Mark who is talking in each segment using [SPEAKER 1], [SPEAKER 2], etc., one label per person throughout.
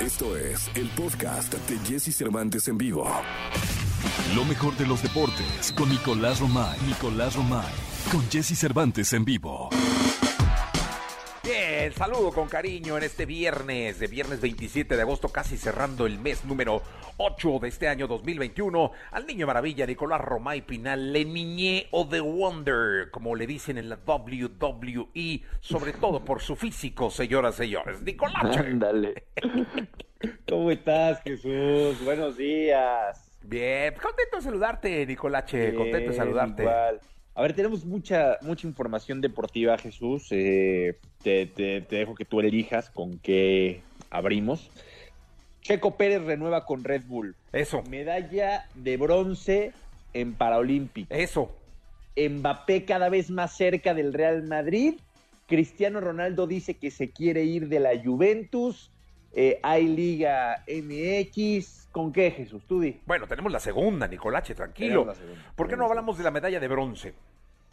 [SPEAKER 1] Esto es el podcast de Jesse Cervantes en vivo.
[SPEAKER 2] Lo mejor de los deportes con Nicolás Romay. Nicolás Romay. Con Jesse Cervantes en vivo.
[SPEAKER 3] Bien, saludo con cariño en este viernes, de viernes 27 de agosto, casi cerrando el mes número 8 de este año 2021, al niño maravilla Nicolás Romay Pinal, Le Niñé o The Wonder, como le dicen en la WWE, sobre todo por su físico, señoras y señores. Nicolás.
[SPEAKER 4] Ándale. ¿Cómo estás, Jesús? Buenos días.
[SPEAKER 3] Bien, contento de saludarte, Nicolache, contento de saludarte.
[SPEAKER 4] Igual. A ver, tenemos mucha, mucha información deportiva, Jesús. Eh, te, te- te dejo que tú elijas con qué abrimos. Checo Pérez renueva con Red Bull.
[SPEAKER 3] Eso,
[SPEAKER 4] Medalla de bronce en Paralímpico.
[SPEAKER 3] eso.
[SPEAKER 4] Mbappé cada vez más cerca del Real Madrid. Cristiano Ronaldo dice que se quiere ir de la Juventus. Eh, hay Liga MX. ¿Con qué, Jesús? Tú di.
[SPEAKER 3] Bueno, tenemos la segunda, Nicolache, tranquilo.
[SPEAKER 4] Segunda.
[SPEAKER 3] ¿Por qué no hablamos de la medalla de bronce?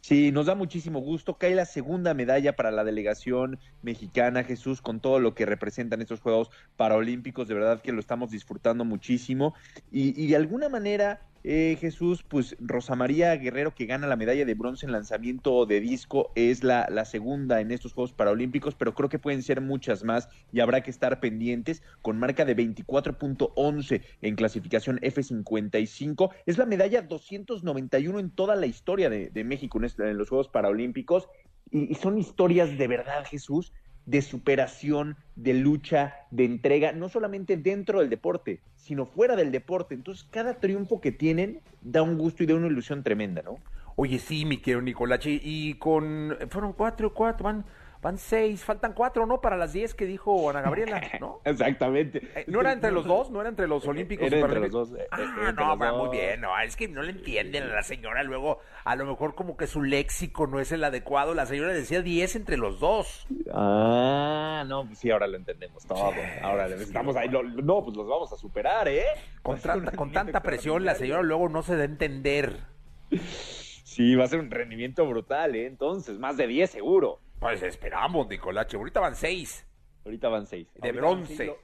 [SPEAKER 4] Sí, nos da muchísimo gusto. Cae la segunda medalla para la delegación mexicana, Jesús, con todo lo que representan estos Juegos Paralímpicos. De verdad que lo estamos disfrutando muchísimo. Y, y de alguna manera, eh, Jesús, pues Rosa María Guerrero, que gana la medalla de bronce en lanzamiento de disco, es la, segunda en estos Juegos Paralímpicos, pero creo que pueden ser muchas más y habrá que estar pendientes. Con marca de 24.11 en clasificación F55, es la medalla 291 en toda la historia de, México en, este- en los Juegos Paralímpicos. Y son historias de verdad, Jesús, de superación, de lucha, de entrega, no solamente dentro del deporte, sino fuera del deporte. Entonces, cada triunfo que tienen da un gusto y da una ilusión tremenda, ¿no?
[SPEAKER 3] Oye, sí, mi querido Nicolache, y con... Fueron cuatro, cuatro, van, van seis, faltan cuatro, ¿no? Para las diez que dijo Ana Gabriela, ¿no?
[SPEAKER 4] Exactamente.
[SPEAKER 3] Eh, ¿No era entre los dos? ¿No era entre los olímpicos?
[SPEAKER 4] Era entre los dos. eh,
[SPEAKER 3] Ah,
[SPEAKER 4] eh,
[SPEAKER 3] no, va muy bien, no, es que no le entienden a la señora, luego a lo mejor como que su léxico no es el adecuado, la señora decía 10 entre los dos.
[SPEAKER 4] Ah, no, pues sí, ahora lo entendemos todo. Ahora estamos ahí. lo- no, pues los vamos a superar, ¿eh?
[SPEAKER 3] Con, con tanta presión, la señora luego no se da a entender.
[SPEAKER 4] Sí, va a ser un rendimiento brutal, ¿eh? Entonces, más de 10 seguro.
[SPEAKER 3] Pues esperamos, Nicolache, ahorita van seis.
[SPEAKER 4] Ahorita van 6.
[SPEAKER 3] De bronce.
[SPEAKER 4] Lo,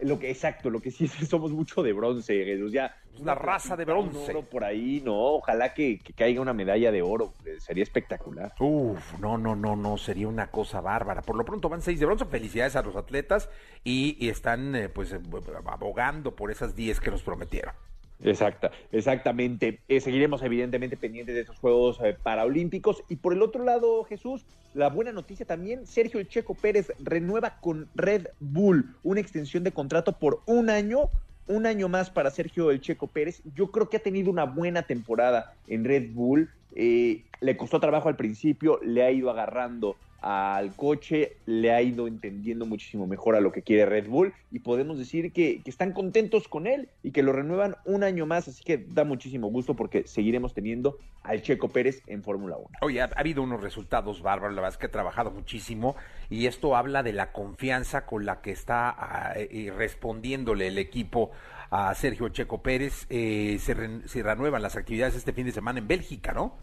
[SPEAKER 4] lo que, exacto, lo que sí es que somos mucho de bronce, Jesús. Ya,
[SPEAKER 3] Es una raza de bronce.
[SPEAKER 4] oro por ahí, no. Ojalá que, que caiga una medalla de oro. eh, Sería espectacular.
[SPEAKER 3] Uf, no, no, no, no, sería una cosa bárbara. Por lo pronto van seis de bronce, felicidades a los atletas y, y están eh, pues eh, abogando por esas 10 que nos prometieron.
[SPEAKER 4] Exacta, exactamente. Eh, seguiremos evidentemente pendientes de estos Juegos eh, Paralímpicos. Y por el otro lado, Jesús, la buena noticia también, Sergio El Checo Pérez renueva con Red Bull una extensión de contrato por un año. Un año más para Sergio El Checo Pérez. Yo creo que ha tenido una buena temporada en Red Bull. Eh, le costó trabajo al principio, le ha ido agarrando al coche, le ha ido entendiendo muchísimo mejor a lo que quiere Red Bull y podemos decir que, están contentos con él y que lo renuevan un año más, así que da muchísimo gusto porque seguiremos teniendo al Checo Pérez en Fórmula 1.
[SPEAKER 3] Oye, ha, ha habido unos resultados bárbaros, la verdad es que ha trabajado muchísimo y esto habla de la confianza con la que está ah, eh, respondiéndole el equipo a Sergio Checo Pérez. Eh, se, re- se renuevan las actividades este fin de semana en Bélgica, ¿no?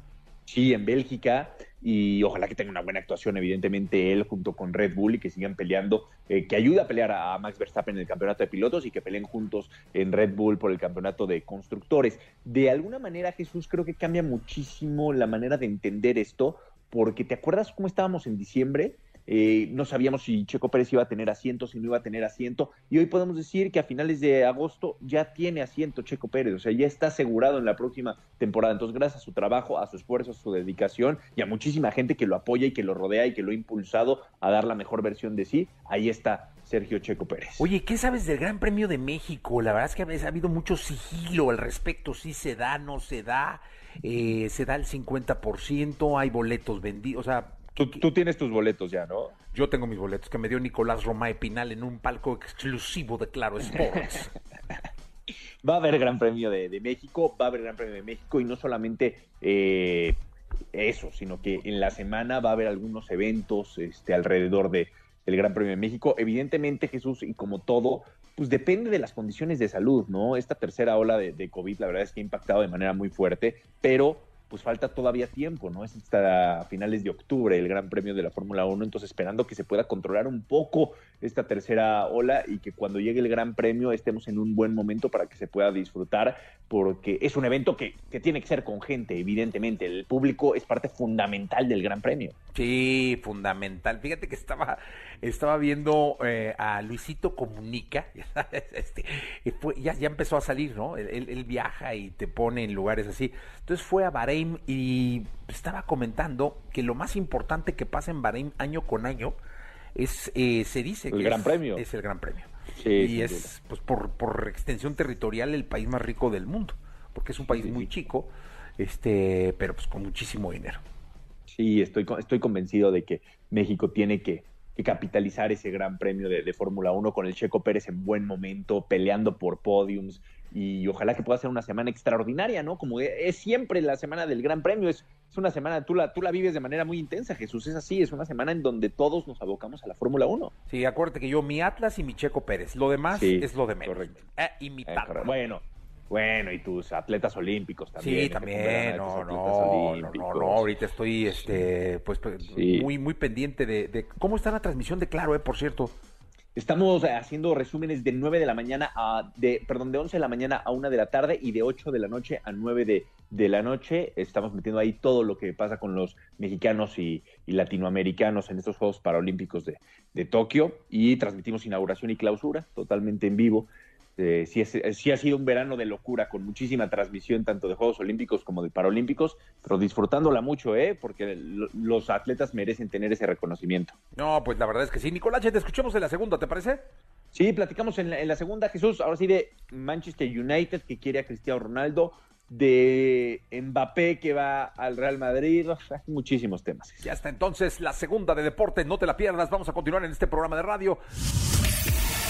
[SPEAKER 4] Sí, en Bélgica y ojalá que tenga una buena actuación, evidentemente él junto con Red Bull y que sigan peleando, eh, que ayude a pelear a, a Max Verstappen en el campeonato de pilotos y que peleen juntos en Red Bull por el campeonato de constructores. De alguna manera, Jesús, creo que cambia muchísimo la manera de entender esto, porque ¿te acuerdas cómo estábamos en diciembre? Eh, no sabíamos si Checo Pérez iba a tener asiento, si no iba a tener asiento, y hoy podemos decir que a finales de agosto ya tiene asiento Checo Pérez, o sea, ya está asegurado en la próxima temporada. Entonces, gracias a su trabajo, a su esfuerzo, a su dedicación y a muchísima gente que lo apoya y que lo rodea y que lo ha impulsado a dar la mejor versión de sí, ahí está Sergio Checo Pérez.
[SPEAKER 3] Oye, ¿qué sabes del Gran Premio de México? La verdad es que ha habido mucho sigilo al respecto, si se da, no se da, eh, se da el 50%, hay boletos vendidos, o sea,
[SPEAKER 4] Tú, tú tienes tus boletos ya, ¿no?
[SPEAKER 3] yo tengo mis boletos que me dio Nicolás Romay Pinal en un palco exclusivo de Claro Sports.
[SPEAKER 4] Va a haber Gran Premio de, de México, va a haber Gran Premio de México y no solamente eh, eso, sino que en la semana va a haber algunos eventos este, alrededor de, del Gran Premio de México. Evidentemente, Jesús, y como todo, pues depende de las condiciones de salud, ¿no? Esta tercera ola de, de COVID, la verdad es que ha impactado de manera muy fuerte, pero pues falta todavía tiempo, ¿no? Es hasta finales de octubre el Gran Premio de la Fórmula 1, entonces esperando que se pueda controlar un poco esta tercera ola y que cuando llegue el Gran Premio estemos en un buen momento para que se pueda disfrutar, porque es un evento que, que tiene que ser con gente, evidentemente. El público es parte fundamental del Gran Premio.
[SPEAKER 3] Sí, fundamental. Fíjate que estaba, estaba viendo eh, a Luisito Comunica, este, fue, ya, ya empezó a salir, ¿no? Él, él, viaja y te pone en lugares así. Entonces fue a Bahrein y estaba comentando que lo más importante que pasa en Bahrein año con año es, eh, se dice
[SPEAKER 4] el
[SPEAKER 3] que
[SPEAKER 4] Gran
[SPEAKER 3] es,
[SPEAKER 4] Premio.
[SPEAKER 3] es el Gran Premio.
[SPEAKER 4] Sí,
[SPEAKER 3] y es, pues por, por extensión territorial, el país más rico del mundo, porque es un país
[SPEAKER 4] Sí,
[SPEAKER 3] muy
[SPEAKER 4] sí.
[SPEAKER 3] chico, este, pero pues con muchísimo dinero.
[SPEAKER 4] Sí, estoy, estoy convencido de que México tiene que, que capitalizar ese gran premio de, de Fórmula 1 con el Checo Pérez en buen momento, peleando por podiums y ojalá que pueda ser una semana extraordinaria, ¿no? Como e- es siempre la semana del gran premio, es, es una semana, tú la, tú la vives de manera muy intensa, Jesús, es así, es una semana en donde todos nos abocamos a la Fórmula 1.
[SPEAKER 3] Sí, acuérdate que yo, mi Atlas y mi Checo Pérez, lo demás
[SPEAKER 4] Sí,
[SPEAKER 3] es lo de menos.
[SPEAKER 4] correcto.
[SPEAKER 3] Ah, y mi
[SPEAKER 4] Eh, correcto. bueno, bueno, y tus atletas olímpicos también.
[SPEAKER 3] Sí, también, no, no, no, no, no, ahorita estoy, este, pues, pues,
[SPEAKER 4] Sí.
[SPEAKER 3] muy, muy pendiente de, de cómo está la transmisión de Claro, eh, por cierto.
[SPEAKER 4] Estamos eh, haciendo resúmenes de 9 de la mañana a, de, perdón, de 11 de la mañana a 1 de la tarde y de 8 de la noche a 9 de, de la noche. Estamos metiendo ahí todo lo que pasa con los mexicanos y, y latinoamericanos en estos Juegos Paralímpicos de, de Tokio y transmitimos inauguración y clausura totalmente en vivo. Eh, sí, es- eh, sí ha sido un verano de locura con muchísima transmisión tanto de Juegos Olímpicos como de Paralímpicos, pero disfrutándola mucho, ¿eh? porque lo- los atletas merecen tener ese reconocimiento.
[SPEAKER 3] No, pues la verdad es que sí. Nicolache, te escuchamos en la segunda, ¿te parece?
[SPEAKER 4] Sí, platicamos en la, en la segunda, Jesús, ahora sí de Manchester United que quiere a Cristiano Ronaldo, de Mbappé que va al Real Madrid, muchísimos temas.
[SPEAKER 3] Ya está entonces la segunda de deporte, no te la pierdas. Vamos a continuar en este programa de radio.